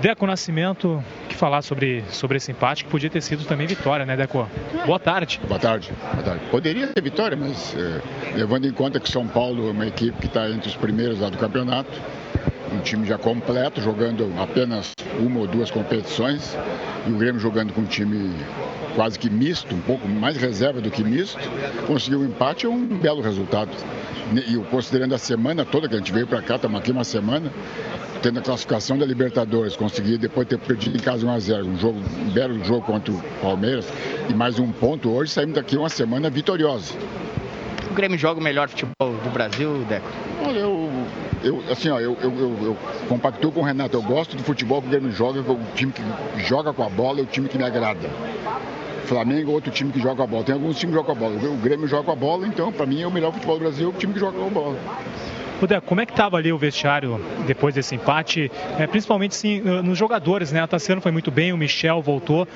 Deco Nascimento, que falar sobre, sobre esse empate, que podia ter sido também vitória, né, Deco? Boa tarde. Boa tarde. Boa tarde. Poderia ter vitória, mas é, levando em conta que São Paulo é uma equipe que está entre os primeiros lá do campeonato, um time já completo, jogando apenas uma ou duas competições, e o Grêmio jogando com um time quase que misto, um pouco mais reserva do que misto, conseguiu um empate é um belo resultado. E considerando a semana toda que a gente veio para cá, estamos aqui uma semana, tendo a classificação da Libertadores, conseguir depois ter perdido em casa 1x0, um, jogo, um belo jogo contra o Palmeiras e mais um ponto hoje, saímos daqui uma semana vitoriosa. O Grêmio joga o melhor futebol do Brasil, Deco? Olha, eu, eu, assim, ó, eu, eu, eu, eu compactuo com o Renato, eu gosto do futebol que o Grêmio joga, o time que joga com a bola é o time que me agrada. Flamengo é outro time que joga a bola. Tem alguns times que jogam a bola. O Grêmio joga a bola, então, para mim, é o melhor futebol do Brasil, o time que joga a bola. Como é que estava ali o vestiário depois desse empate? É, principalmente sim, nos jogadores, né? A Tassiano foi muito bem, o Michel voltou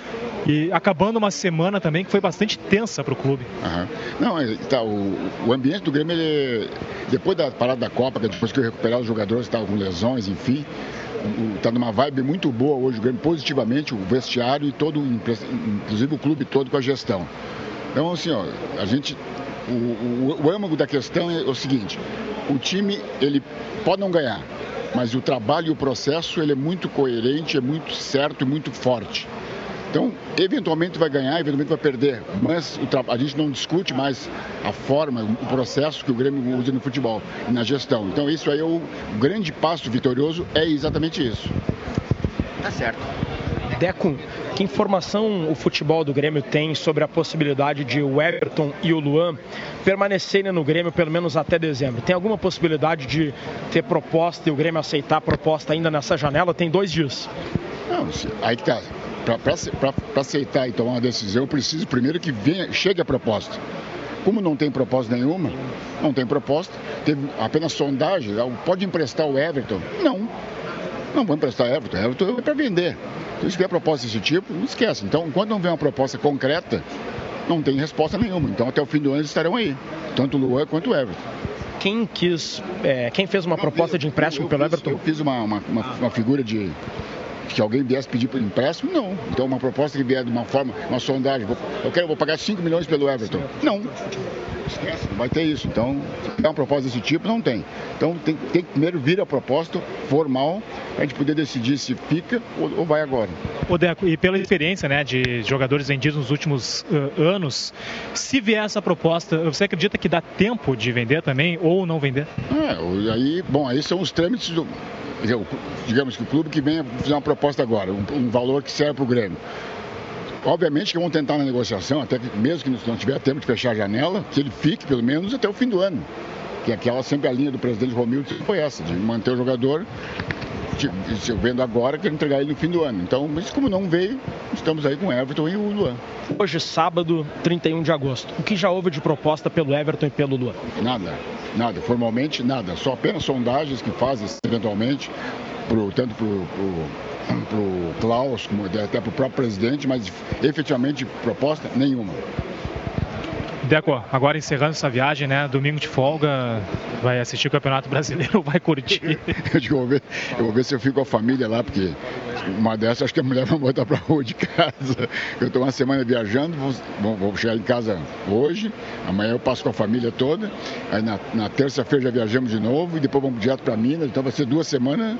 e acabando uma semana também que foi bastante tensa para o clube. Uhum. Não, tá, o, o, ambiente do Grêmio, ele, depois da parada da Copa, depois que eu recuperar os jogadores estavam com lesões, enfim, está numa vibe muito boa hoje o Grêmio, positivamente, o vestiário e todo, inclusive o clube todo com a gestão. Então, assim, ó, a gente. O, o, o âmago da questão é o seguinte: o time ele pode não ganhar, mas o trabalho e o processo ele é muito coerente, é muito certo e muito forte. Então, eventualmente vai ganhar, eventualmente vai perder, mas a gente não discute mais a forma, o processo que o Grêmio usa no futebol e na gestão. Então, isso aí é o grande passo vitorioso, é exatamente isso. Tá certo. Deco, que informação o futebol do Grêmio tem sobre a possibilidade de o Everton e o Luan permanecerem no Grêmio pelo menos até dezembro? Tem alguma possibilidade de ter proposta e o Grêmio aceitar a proposta ainda nessa janela? Tem dois dias. Não, aí que tá. Para aceitar e tomar uma decisão, eu preciso primeiro que venha, chegue a proposta. Como não tem proposta nenhuma, não tem proposta, teve apenas sondagem, pode emprestar o Everton? Não, não vou emprestar Everton, Everton é para vender. Então, se tiver proposta desse tipo, não esquece. Então, enquanto não vem uma proposta concreta, não tem resposta nenhuma. Então, até o fim do ano eles estarão aí, tanto o Luan quanto o Everton. Quem quis, é, quem fez uma proposta de empréstimo eu, eu, pelo eu Everton? eu fiz uma, uma, uma, uma figura de que alguém viesse pedir por empréstimo? Não. Então, uma proposta que vier de uma forma, uma sondagem, eu quero, vou pagar 5 milhões pelo Everton. Não. Esquece, não vai ter isso. Então, se é uma proposta desse tipo, não tem. Então, tem, tem que primeiro vir a proposta formal, a gente poder decidir se fica ou, ou vai agora. O Deco, e pela experiência né, de jogadores vendidos nos últimos uh, anos, se vier essa proposta, você acredita que dá tempo de vender também ou não vender? É, aí, bom, aí são os trâmites do, digamos que o clube que venha fazer uma proposta agora, um, um valor que serve para o Grêmio. Obviamente que vão tentar na negociação, até que mesmo que não tiver tempo de fechar a janela, que ele fique pelo menos até o fim do ano. Que aquela sempre a linha do presidente Romildo foi essa, de manter o jogador vendo agora, quero entregar ele no fim do ano. Então, mas como não veio, estamos aí com o Everton e o Luan. Hoje, sábado, 31 de agosto. O que já houve de proposta pelo Everton e pelo Luan? Nada, nada. Formalmente, nada. Só apenas sondagens que fazem eventualmente, pro, tanto para o Klaus, como até para o próprio presidente, mas efetivamente proposta nenhuma. Deco, agora encerrando essa viagem, né? Domingo de folga, vai assistir o Campeonato Brasileiro, vai curtir. eu, vou ver, eu vou ver se eu fico com a família lá, porque uma dessas acho que a mulher vai botar pra rua de casa. Eu estou uma semana viajando, vou, vou, chegar em casa hoje, amanhã eu passo com a família toda, aí na, na terça-feira já viajamos de novo e depois vamos direto para Minas, então vai ser duas semanas